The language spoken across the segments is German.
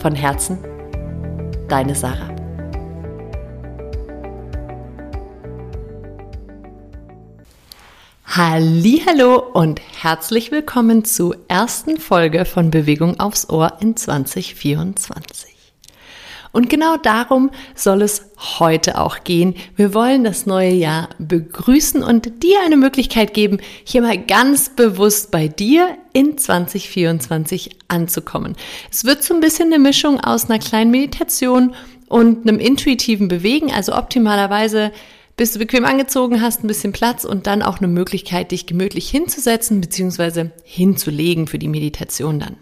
Von Herzen, deine Sarah. Hallo und herzlich willkommen zur ersten Folge von Bewegung aufs Ohr in 2024. Und genau darum soll es heute auch gehen. Wir wollen das neue Jahr begrüßen und dir eine Möglichkeit geben, hier mal ganz bewusst bei dir in 2024 anzukommen. Es wird so ein bisschen eine Mischung aus einer kleinen Meditation und einem intuitiven Bewegen, also optimalerweise bis du bequem angezogen hast, ein bisschen Platz und dann auch eine Möglichkeit, dich gemütlich hinzusetzen bzw. hinzulegen für die Meditation dann.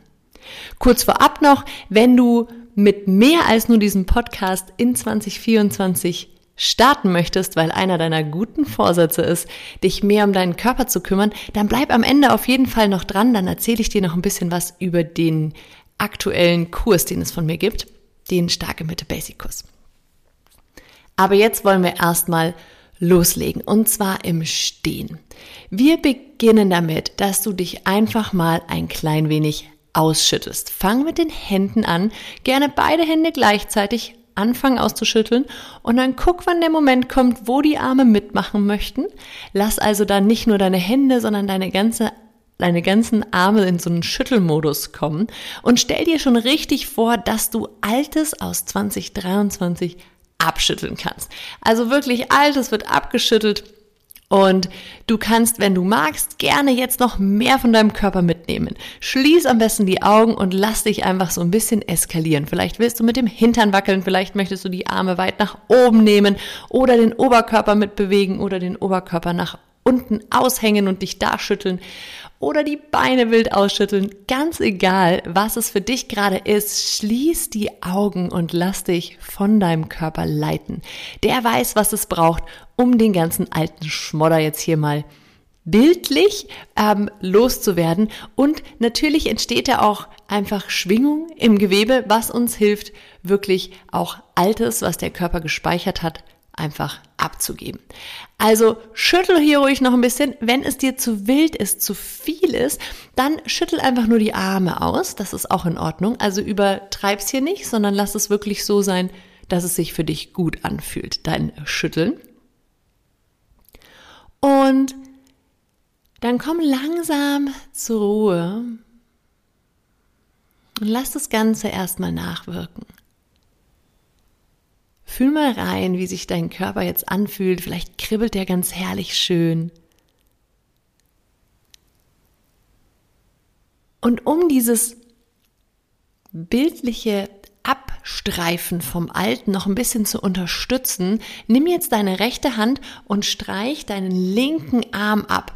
Kurz vorab noch, wenn du mit mehr als nur diesem Podcast in 2024 starten möchtest, weil einer deiner guten Vorsätze ist, dich mehr um deinen Körper zu kümmern, dann bleib am Ende auf jeden Fall noch dran, dann erzähle ich dir noch ein bisschen was über den aktuellen Kurs, den es von mir gibt, den Starke Mitte Basic Kurs. Aber jetzt wollen wir erstmal loslegen und zwar im Stehen. Wir beginnen damit, dass du dich einfach mal ein klein wenig ausschüttest. Fang mit den Händen an, gerne beide Hände gleichzeitig anfangen auszuschütteln und dann guck, wann der Moment kommt, wo die Arme mitmachen möchten. Lass also dann nicht nur deine Hände, sondern deine ganze deine ganzen Arme in so einen Schüttelmodus kommen und stell dir schon richtig vor, dass du Altes aus 2023 abschütteln kannst. Also wirklich Altes wird abgeschüttelt und du kannst, wenn du magst, gerne jetzt noch mehr von deinem Körper mitnehmen. Schließ am besten die Augen und lass dich einfach so ein bisschen eskalieren. Vielleicht willst du mit dem Hintern wackeln, vielleicht möchtest du die Arme weit nach oben nehmen oder den Oberkörper mitbewegen oder den Oberkörper nach unten aushängen und dich da schütteln oder die Beine wild ausschütteln. Ganz egal, was es für dich gerade ist, schließ die Augen und lass dich von deinem Körper leiten. Der weiß, was es braucht, um den ganzen alten Schmodder jetzt hier mal bildlich ähm, loszuwerden. Und natürlich entsteht da auch einfach Schwingung im Gewebe, was uns hilft, wirklich auch Altes, was der Körper gespeichert hat, einfach abzugeben. Also schüttel hier ruhig noch ein bisschen. Wenn es dir zu wild ist, zu viel ist, dann schüttel einfach nur die Arme aus. Das ist auch in Ordnung. Also übertreib's hier nicht, sondern lass es wirklich so sein, dass es sich für dich gut anfühlt, dein Schütteln. Und dann komm langsam zur Ruhe und lass das Ganze erstmal nachwirken. Fühl mal rein, wie sich dein Körper jetzt anfühlt. Vielleicht kribbelt der ganz herrlich schön. Und um dieses bildliche Abstreifen vom Alten noch ein bisschen zu unterstützen, nimm jetzt deine rechte Hand und streich deinen linken Arm ab.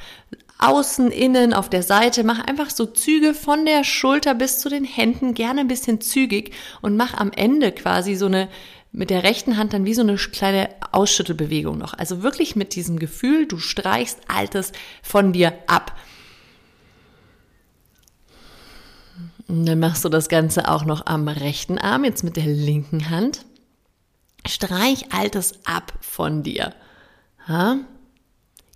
Außen, innen, auf der Seite. Mach einfach so Züge von der Schulter bis zu den Händen, gerne ein bisschen zügig und mach am Ende quasi so eine mit der rechten Hand dann wie so eine kleine Ausschüttelbewegung noch. Also wirklich mit diesem Gefühl, du streichst Altes von dir ab. Und dann machst du das Ganze auch noch am rechten Arm, jetzt mit der linken Hand. Streich Altes ab von dir. Ha?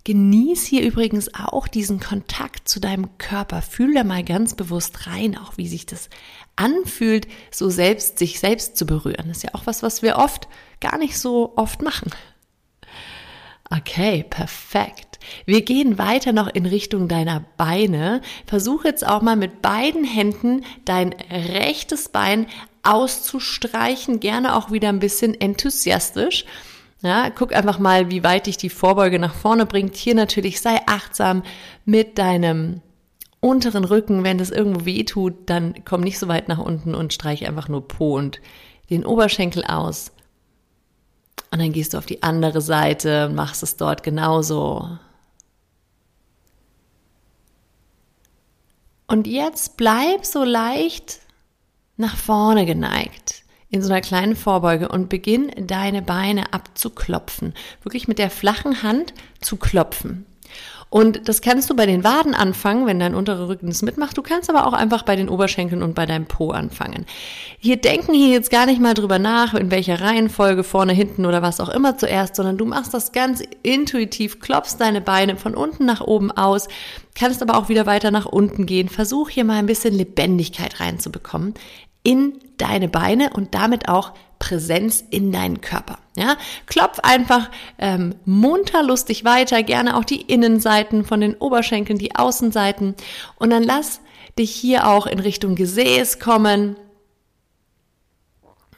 Genieß hier übrigens auch diesen Kontakt zu deinem Körper. Fühl da mal ganz bewusst rein, auch wie sich das anfühlt, so selbst, sich selbst zu berühren. Das ist ja auch was, was wir oft gar nicht so oft machen. Okay, perfekt. Wir gehen weiter noch in Richtung deiner Beine. Versuch jetzt auch mal mit beiden Händen dein rechtes Bein auszustreichen, gerne auch wieder ein bisschen enthusiastisch. Ja, guck einfach mal, wie weit dich die Vorbeuge nach vorne bringt. Hier natürlich sei achtsam mit deinem unteren Rücken. Wenn das irgendwo weh tut, dann komm nicht so weit nach unten und streich einfach nur Po und den Oberschenkel aus. Und dann gehst du auf die andere Seite und machst es dort genauso. Und jetzt bleib so leicht nach vorne geneigt in so einer kleinen Vorbeuge und beginn deine Beine abzuklopfen. Wirklich mit der flachen Hand zu klopfen. Und das kannst du bei den Waden anfangen, wenn dein unterer Rücken es mitmacht. Du kannst aber auch einfach bei den Oberschenkeln und bei deinem Po anfangen. Wir denken hier jetzt gar nicht mal drüber nach, in welcher Reihenfolge, vorne, hinten oder was auch immer zuerst, sondern du machst das ganz intuitiv, klopfst deine Beine von unten nach oben aus, kannst aber auch wieder weiter nach unten gehen. Versuch hier mal ein bisschen Lebendigkeit reinzubekommen in deine Beine und damit auch Präsenz in deinen Körper. Ja, klopf einfach ähm, munter lustig weiter, gerne auch die Innenseiten von den Oberschenkeln, die Außenseiten und dann lass dich hier auch in Richtung Gesäß kommen.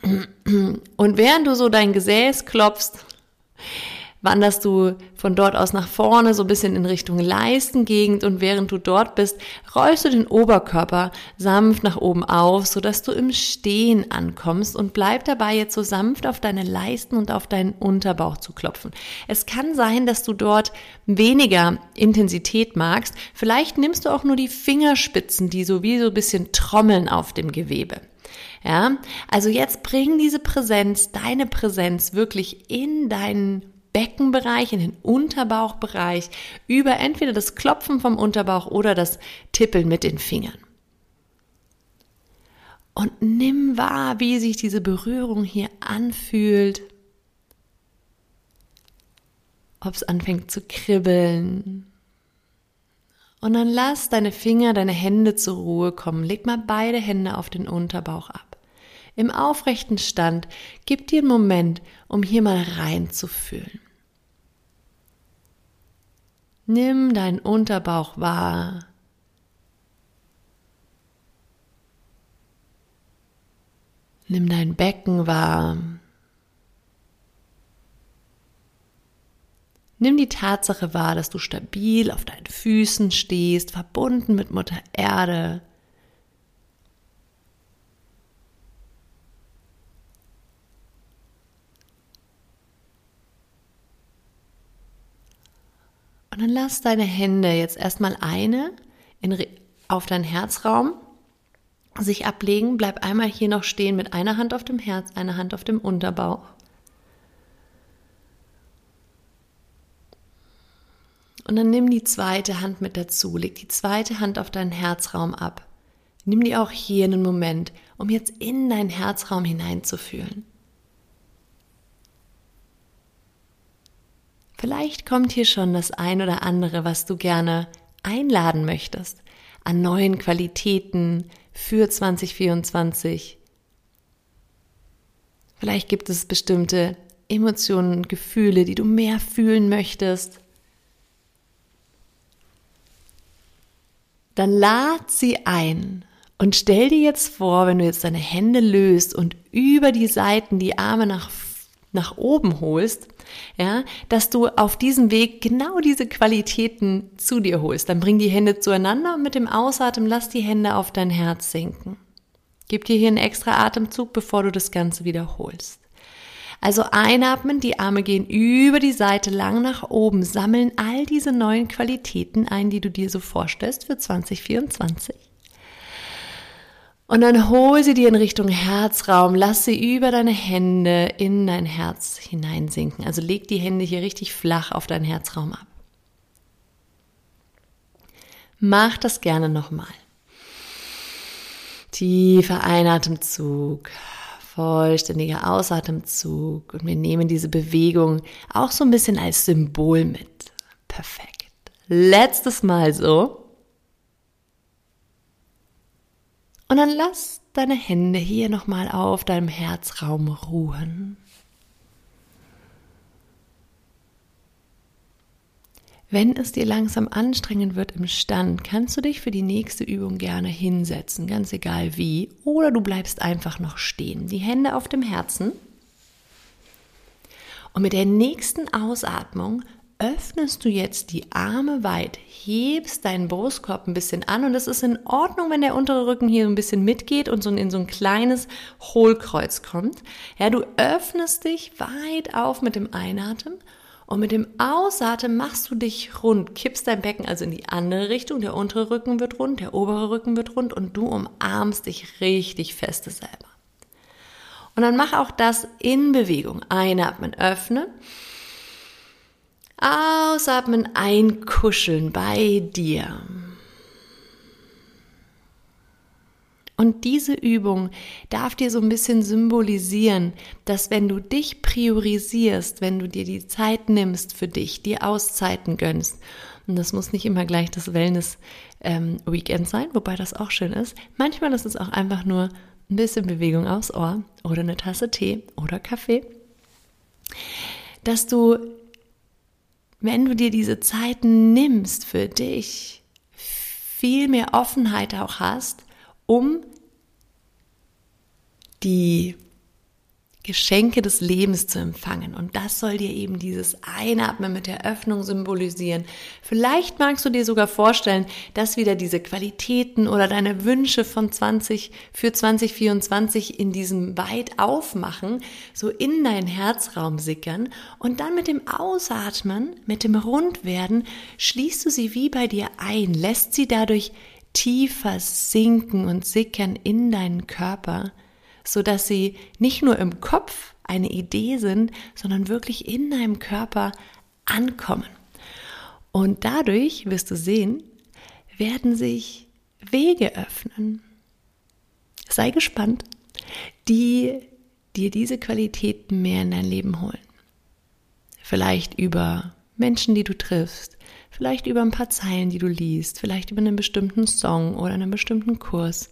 Und während du so dein Gesäß klopfst, wanderst du von dort aus nach vorne, so ein bisschen in Richtung Leistengegend und während du dort bist, rollst du den Oberkörper sanft nach oben auf, sodass du im Stehen ankommst und bleib dabei jetzt so sanft auf deine Leisten und auf deinen Unterbauch zu klopfen. Es kann sein, dass du dort weniger Intensität magst. Vielleicht nimmst du auch nur die Fingerspitzen, die so wie so ein bisschen trommeln auf dem Gewebe. Ja, also jetzt bring diese Präsenz, deine Präsenz wirklich in deinen Beckenbereich, in den Unterbauchbereich, über entweder das Klopfen vom Unterbauch oder das Tippeln mit den Fingern. Und nimm wahr, wie sich diese Berührung hier anfühlt. Ob es anfängt zu kribbeln. Und dann lass deine Finger, deine Hände zur Ruhe kommen. Leg mal beide Hände auf den Unterbauch ab im aufrechten Stand, gib dir einen Moment, um hier mal reinzufühlen. Nimm deinen Unterbauch wahr. Nimm dein Becken wahr. Nimm die Tatsache wahr, dass du stabil auf deinen Füßen stehst, verbunden mit Mutter Erde. Und dann lass deine Hände jetzt erstmal eine in, auf deinen Herzraum sich ablegen. Bleib einmal hier noch stehen mit einer Hand auf dem Herz, einer Hand auf dem Unterbauch. Und dann nimm die zweite Hand mit dazu, leg die zweite Hand auf deinen Herzraum ab. Nimm die auch hier einen Moment, um jetzt in deinen Herzraum hineinzufühlen. Vielleicht kommt hier schon das ein oder andere, was du gerne einladen möchtest an neuen Qualitäten für 2024. Vielleicht gibt es bestimmte Emotionen, Gefühle, die du mehr fühlen möchtest. Dann lad sie ein und stell dir jetzt vor, wenn du jetzt deine Hände löst und über die Seiten die Arme nach nach oben holst, ja, dass du auf diesem Weg genau diese Qualitäten zu dir holst. Dann bring die Hände zueinander und mit dem Ausatmen lass die Hände auf dein Herz sinken. Gib dir hier einen extra Atemzug, bevor du das Ganze wiederholst. Also einatmen, die Arme gehen über die Seite lang nach oben, sammeln all diese neuen Qualitäten ein, die du dir so vorstellst für 2024. Und dann hol sie dir in Richtung Herzraum, lass sie über deine Hände in dein Herz hineinsinken. Also leg die Hände hier richtig flach auf deinen Herzraum ab. Mach das gerne nochmal. Tiefer Einatemzug, vollständiger Ausatemzug und wir nehmen diese Bewegung auch so ein bisschen als Symbol mit. Perfekt. Letztes Mal so. Und dann lass deine Hände hier nochmal auf deinem Herzraum ruhen. Wenn es dir langsam anstrengend wird im Stand, kannst du dich für die nächste Übung gerne hinsetzen, ganz egal wie, oder du bleibst einfach noch stehen. Die Hände auf dem Herzen. Und mit der nächsten Ausatmung öffnest du jetzt die Arme weit, hebst deinen Brustkorb ein bisschen an und es ist in Ordnung, wenn der untere Rücken hier ein bisschen mitgeht und so in so ein kleines Hohlkreuz kommt. Ja, du öffnest dich weit auf mit dem Einatmen Und mit dem Ausatmen machst du dich rund, kippst dein Becken also in die andere Richtung, der untere Rücken wird rund, der obere Rücken wird rund und du umarmst dich richtig feste selber. Und dann mach auch das in Bewegung. Einatmen, öffnen. Ausatmen, einkuscheln bei dir. Und diese Übung darf dir so ein bisschen symbolisieren, dass wenn du dich priorisierst, wenn du dir die Zeit nimmst für dich, dir Auszeiten gönnst, und das muss nicht immer gleich das Wellness-Weekend ähm, sein, wobei das auch schön ist. Manchmal ist es auch einfach nur ein bisschen Bewegung aufs Ohr oder eine Tasse Tee oder Kaffee. Dass du, wenn du dir diese Zeiten nimmst für dich, viel mehr Offenheit auch hast, um die Geschenke des Lebens zu empfangen. Und das soll dir eben dieses Einatmen mit der Öffnung symbolisieren. Vielleicht magst du dir sogar vorstellen, dass wieder diese Qualitäten oder deine Wünsche von 20 für 2024 in diesem weit aufmachen, so in deinen Herzraum sickern und dann mit dem Ausatmen, mit dem Rundwerden, schließt du sie wie bei dir ein, lässt sie dadurch tiefer sinken und sickern in deinen Körper so dass sie nicht nur im Kopf eine Idee sind, sondern wirklich in deinem Körper ankommen. Und dadurch wirst du sehen, werden sich Wege öffnen. Sei gespannt, die dir diese Qualitäten mehr in dein Leben holen. Vielleicht über Menschen, die du triffst, vielleicht über ein paar Zeilen, die du liest, vielleicht über einen bestimmten Song oder einen bestimmten Kurs.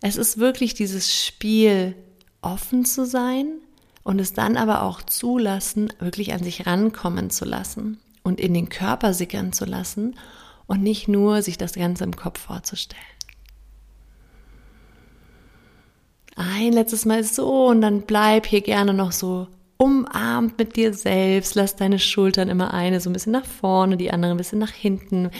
Es ist wirklich dieses Spiel, offen zu sein und es dann aber auch zulassen, wirklich an sich rankommen zu lassen und in den Körper sickern zu lassen und nicht nur sich das Ganze im Kopf vorzustellen. Ein letztes Mal so und dann bleib hier gerne noch so umarmt mit dir selbst. Lass deine Schultern immer eine so ein bisschen nach vorne, die andere ein bisschen nach hinten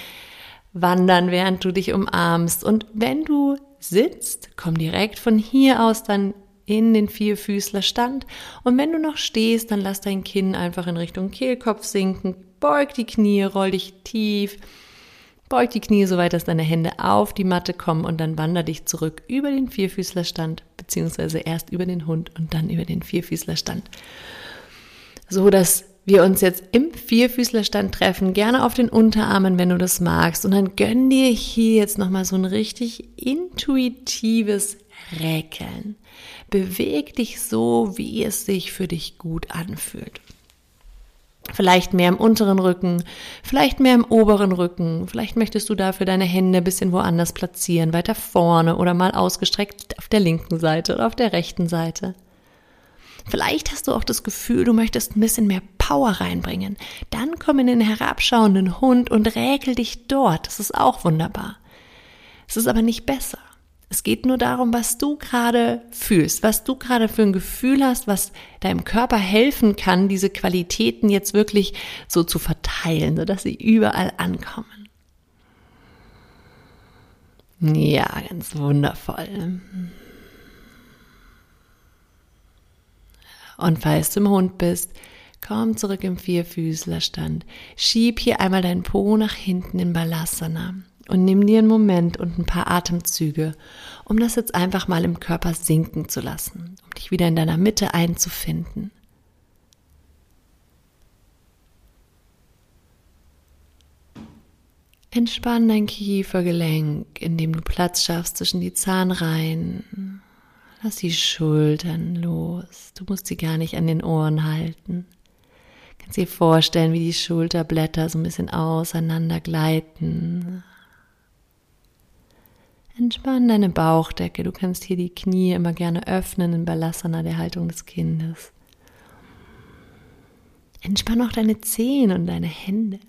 wandern, während du dich umarmst. Und wenn du sitzt, komm direkt von hier aus dann in den Vierfüßlerstand. Und wenn du noch stehst, dann lass dein Kinn einfach in Richtung Kehlkopf sinken, beug die Knie, roll dich tief, beug die Knie so weit, dass deine Hände auf die Matte kommen und dann wander dich zurück über den Vierfüßlerstand, beziehungsweise erst über den Hund und dann über den Vierfüßlerstand. So dass wir uns jetzt im Vierfüßlerstand treffen, gerne auf den Unterarmen, wenn du das magst. Und dann gönn dir hier jetzt nochmal so ein richtig intuitives Räkeln. Beweg dich so, wie es sich für dich gut anfühlt. Vielleicht mehr im unteren Rücken, vielleicht mehr im oberen Rücken. Vielleicht möchtest du dafür deine Hände ein bisschen woanders platzieren, weiter vorne oder mal ausgestreckt auf der linken Seite oder auf der rechten Seite. Vielleicht hast du auch das Gefühl, du möchtest ein bisschen mehr Power reinbringen. Dann komm in den herabschauenden Hund und räkel dich dort. Das ist auch wunderbar. Es ist aber nicht besser. Es geht nur darum, was du gerade fühlst, was du gerade für ein Gefühl hast, was deinem Körper helfen kann, diese Qualitäten jetzt wirklich so zu verteilen, sodass sie überall ankommen. Ja, ganz wundervoll. Und falls du im Hund bist, komm zurück im Vierfüßlerstand. Schieb hier einmal deinen Po nach hinten in Balasana und nimm dir einen Moment und ein paar Atemzüge, um das jetzt einfach mal im Körper sinken zu lassen, um dich wieder in deiner Mitte einzufinden. Entspann dein Kiefergelenk, indem du Platz schaffst zwischen die Zahnreihen Lass die Schultern los. Du musst sie gar nicht an den Ohren halten. Kannst dir vorstellen, wie die Schulterblätter so ein bisschen auseinander gleiten. Entspann deine Bauchdecke. Du kannst hier die Knie immer gerne öffnen in Balasana, der Haltung des Kindes. Entspann auch deine Zehen und deine Hände.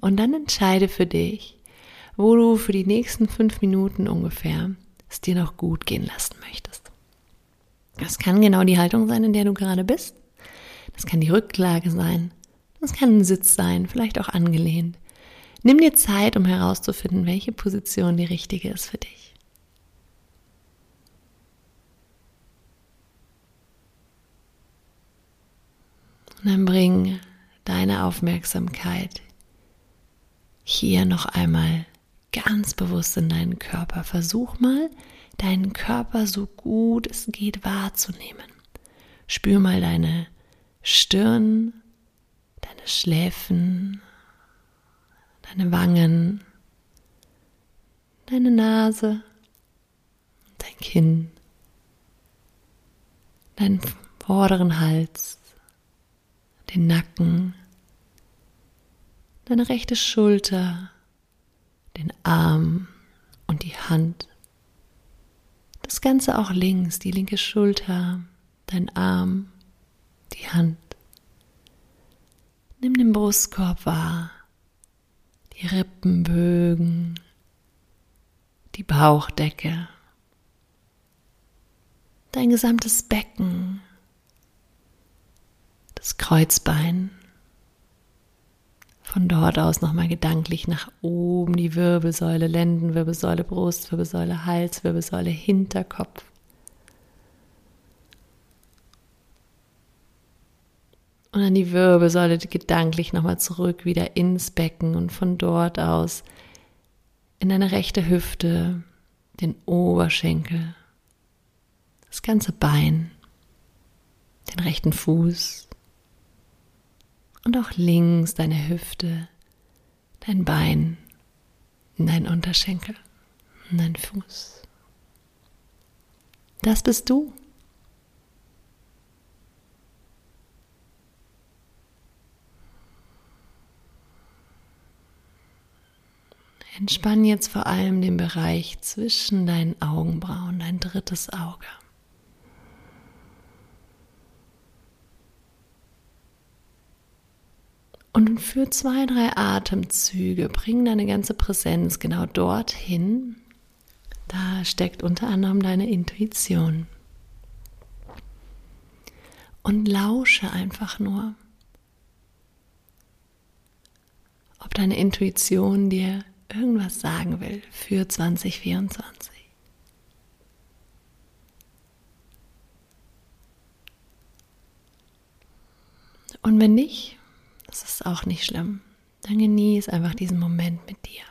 Und dann entscheide für dich, wo du für die nächsten fünf Minuten ungefähr es dir noch gut gehen lassen möchtest. Das kann genau die Haltung sein, in der du gerade bist. Das kann die Rücklage sein. Das kann ein Sitz sein, vielleicht auch angelehnt. Nimm dir Zeit, um herauszufinden, welche Position die richtige ist für dich. Und dann bring deine Aufmerksamkeit hier noch einmal ganz bewusst in deinen Körper. Versuch mal, deinen Körper so gut es geht wahrzunehmen. Spür mal deine Stirn, deine Schläfen, deine Wangen, deine Nase, dein Kinn, deinen vorderen Hals, den Nacken, deine rechte Schulter, den Arm und die Hand. Das Ganze auch links, die linke Schulter, dein Arm, die Hand. Nimm den Brustkorb wahr, die Rippenbögen, die Bauchdecke, dein gesamtes Becken, das Kreuzbein. Von dort aus nochmal gedanklich nach oben die Wirbelsäule, Lendenwirbelsäule, Brustwirbelsäule, Halswirbelsäule, Hinterkopf. Und dann die Wirbelsäule gedanklich nochmal zurück, wieder ins Becken und von dort aus in deine rechte Hüfte, den Oberschenkel, das ganze Bein, den rechten Fuß und auch links deine Hüfte, dein Bein, dein Unterschenkel, dein Fuß. Das bist du. Entspann jetzt vor allem den Bereich zwischen deinen Augenbrauen, dein drittes Auge. Und für zwei, drei Atemzüge bring deine ganze Präsenz genau dorthin. Da steckt unter anderem deine Intuition. Und lausche einfach nur, ob deine Intuition dir irgendwas sagen will für 2024. Und wenn nicht, das ist auch nicht schlimm. Dann genieß einfach diesen Moment mit dir.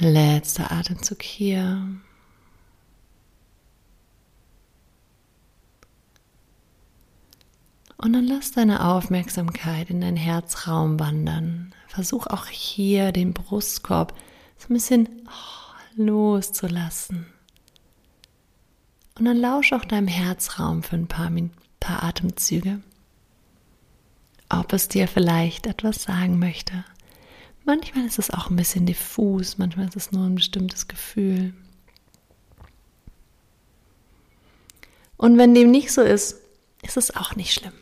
Letzter Atemzug hier. Und dann lass deine Aufmerksamkeit in deinen Herzraum wandern. Versuch auch hier den Brustkorb so ein bisschen oh, loszulassen. Und dann lausch auch deinem Herzraum für ein paar, paar Atemzüge. Ob es dir vielleicht etwas sagen möchte. Manchmal ist es auch ein bisschen diffus, manchmal ist es nur ein bestimmtes Gefühl. Und wenn dem nicht so ist, ist es auch nicht schlimm.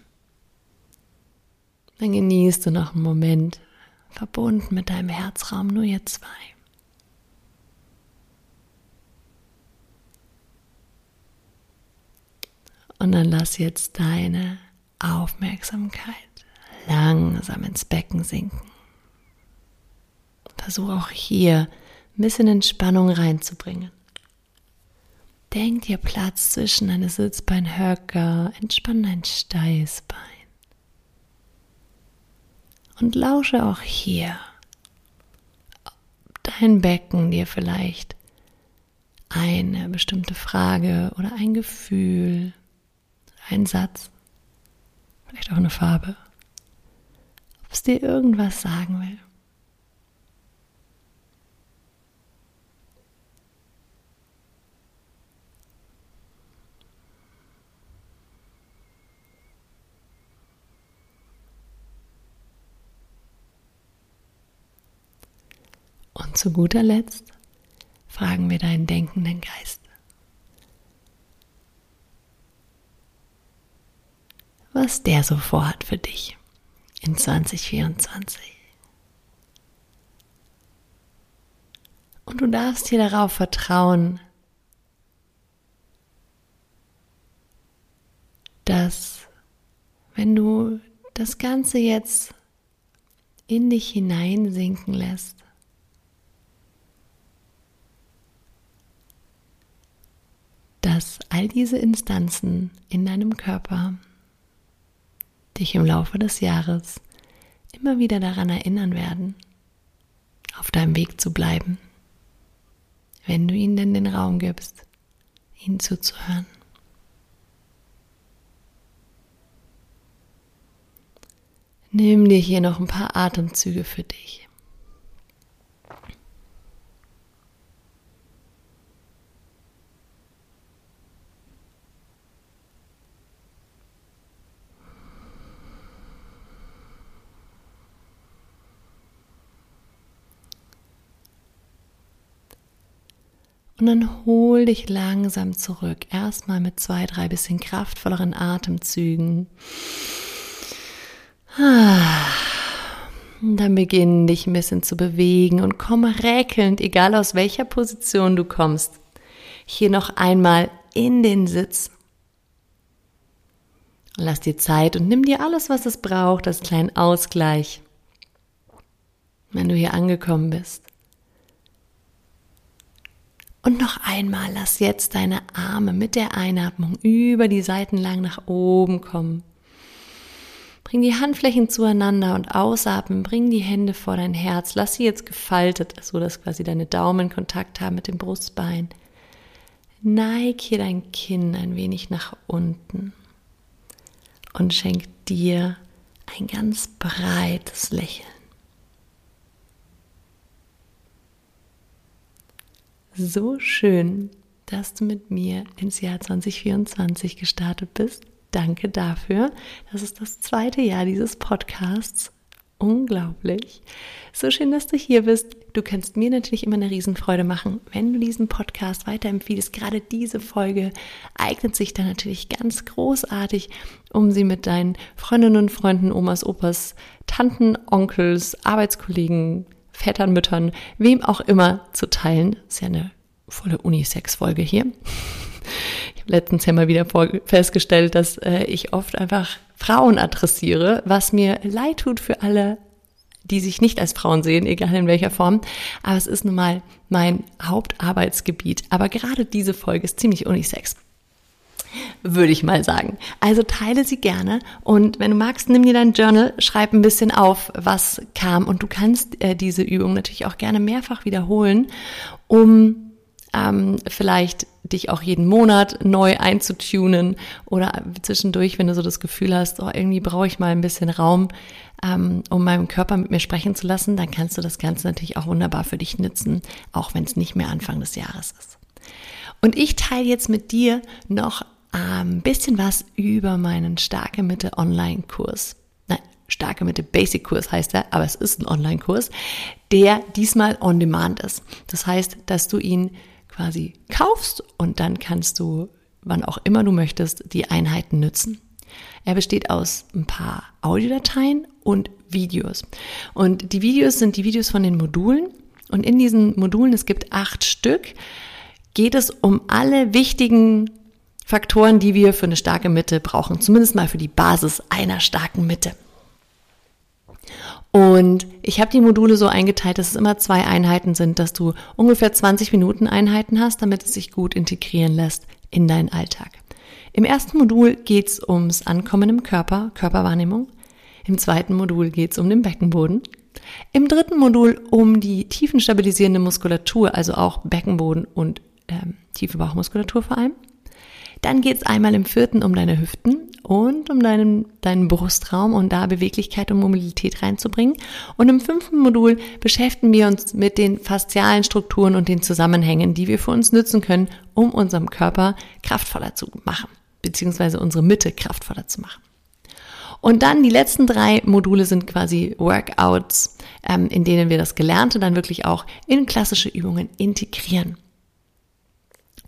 Dann genießt du noch einen Moment verbunden mit deinem Herzraum, nur ihr zwei. Und dann lass jetzt deine Aufmerksamkeit langsam ins Becken sinken. Versuch auch hier ein bisschen Entspannung reinzubringen. Denk dir Platz zwischen deine Sitzbeinhöcker, entspann dein Steißbein und lausche auch hier dein Becken dir vielleicht eine bestimmte Frage oder ein Gefühl, ein Satz, vielleicht auch eine Farbe, ob es dir irgendwas sagen will. Und zu guter Letzt fragen wir deinen denkenden Geist. Was der so vorhat für dich in 2024. Und du darfst hier darauf vertrauen, dass wenn du das Ganze jetzt in dich hineinsinken lässt, dass all diese Instanzen in deinem Körper dich im Laufe des Jahres immer wieder daran erinnern werden, auf deinem Weg zu bleiben, wenn du ihnen denn den Raum gibst, ihnen zuzuhören. Nimm dir hier noch ein paar Atemzüge für dich. Und dann hol dich langsam zurück. Erstmal mit zwei, drei bisschen kraftvolleren Atemzügen. Und dann beginn dich ein bisschen zu bewegen und komm räkelnd, egal aus welcher Position du kommst, hier noch einmal in den Sitz. Lass dir Zeit und nimm dir alles, was es braucht, als kleinen Ausgleich, wenn du hier angekommen bist. Und noch einmal lass jetzt deine Arme mit der Einatmung über die Seiten lang nach oben kommen. Bring die Handflächen zueinander und ausatmen, bring die Hände vor dein Herz. Lass sie jetzt gefaltet, so dass quasi deine Daumen Kontakt haben mit dem Brustbein. Neig hier dein Kinn ein wenig nach unten und schenk dir ein ganz breites Lächeln. So schön, dass du mit mir ins Jahr 2024 gestartet bist. Danke dafür. Das ist das zweite Jahr dieses Podcasts. Unglaublich. So schön, dass du hier bist. Du kannst mir natürlich immer eine Riesenfreude machen, wenn du diesen Podcast weiterempfiehlst. Gerade diese Folge eignet sich dann natürlich ganz großartig, um sie mit deinen Freundinnen und Freunden, Omas, Opas, Tanten, Onkels, Arbeitskollegen, Vätern, Müttern, wem auch immer zu teilen. Ist ja eine volle Unisex-Folge hier. Ich habe letztens ja mal wieder festgestellt, dass äh, ich oft einfach Frauen adressiere, was mir leid tut für alle, die sich nicht als Frauen sehen, egal in welcher Form. Aber es ist nun mal mein Hauptarbeitsgebiet. Aber gerade diese Folge ist ziemlich unisex würde ich mal sagen. Also teile sie gerne und wenn du magst, nimm dir dein Journal, schreib ein bisschen auf, was kam und du kannst äh, diese Übung natürlich auch gerne mehrfach wiederholen, um ähm, vielleicht dich auch jeden Monat neu einzutunen oder zwischendurch, wenn du so das Gefühl hast, oh, irgendwie brauche ich mal ein bisschen Raum, ähm, um meinem Körper mit mir sprechen zu lassen, dann kannst du das Ganze natürlich auch wunderbar für dich nutzen, auch wenn es nicht mehr Anfang des Jahres ist. Und ich teile jetzt mit dir noch ein bisschen was über meinen Starke Mitte Online-Kurs. Nein, Starke Mitte Basic-Kurs heißt er, aber es ist ein Online-Kurs, der diesmal on demand ist. Das heißt, dass du ihn quasi kaufst und dann kannst du, wann auch immer du möchtest, die Einheiten nützen. Er besteht aus ein paar Audiodateien und Videos. Und die Videos sind die Videos von den Modulen. Und in diesen Modulen, es gibt acht Stück, geht es um alle wichtigen Faktoren, die wir für eine starke Mitte brauchen. Zumindest mal für die Basis einer starken Mitte. Und ich habe die Module so eingeteilt, dass es immer zwei Einheiten sind, dass du ungefähr 20 Minuten Einheiten hast, damit es sich gut integrieren lässt in deinen Alltag. Im ersten Modul geht es ums Ankommen im Körper, Körperwahrnehmung. Im zweiten Modul geht es um den Beckenboden. Im dritten Modul um die tiefenstabilisierende Muskulatur, also auch Beckenboden und ähm, tiefe Bauchmuskulatur vor allem. Dann geht es einmal im vierten um deine Hüften und um deinen, deinen Brustraum und da Beweglichkeit und Mobilität reinzubringen. Und im fünften Modul beschäftigen wir uns mit den faszialen Strukturen und den Zusammenhängen, die wir für uns nutzen können, um unserem Körper kraftvoller zu machen, beziehungsweise unsere Mitte kraftvoller zu machen. Und dann die letzten drei Module sind quasi Workouts, ähm, in denen wir das Gelernte dann wirklich auch in klassische Übungen integrieren.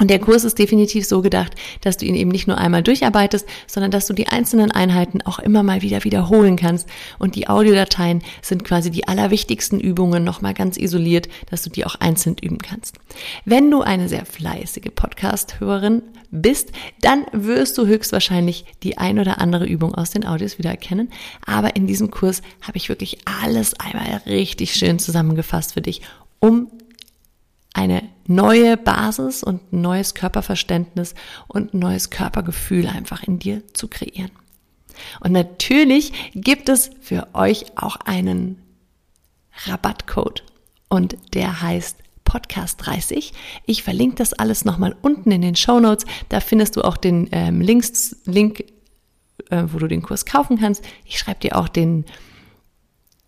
Und der Kurs ist definitiv so gedacht, dass du ihn eben nicht nur einmal durcharbeitest, sondern dass du die einzelnen Einheiten auch immer mal wieder wiederholen kannst. Und die Audiodateien sind quasi die allerwichtigsten Übungen nochmal ganz isoliert, dass du die auch einzeln üben kannst. Wenn du eine sehr fleißige Podcast-Hörerin bist, dann wirst du höchstwahrscheinlich die ein oder andere Übung aus den Audios wiedererkennen. Aber in diesem Kurs habe ich wirklich alles einmal richtig schön zusammengefasst für dich, um eine neue Basis und neues Körperverständnis und neues Körpergefühl einfach in dir zu kreieren. Und natürlich gibt es für euch auch einen Rabattcode und der heißt Podcast 30. Ich verlinke das alles nochmal unten in den Show Notes. Da findest du auch den ähm, Links, Link, äh, wo du den Kurs kaufen kannst. Ich schreibe dir auch den,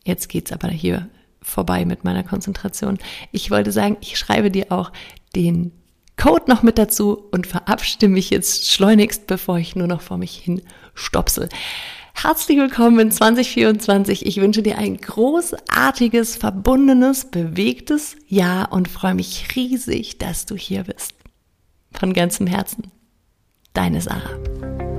jetzt geht's aber hier vorbei mit meiner Konzentration. Ich wollte sagen, ich schreibe dir auch den Code noch mit dazu und verabschiede mich jetzt schleunigst, bevor ich nur noch vor mich hin stopsel. Herzlich willkommen in 2024. Ich wünsche dir ein großartiges, verbundenes, bewegtes Jahr und freue mich riesig, dass du hier bist. Von ganzem Herzen. Deine Sarah.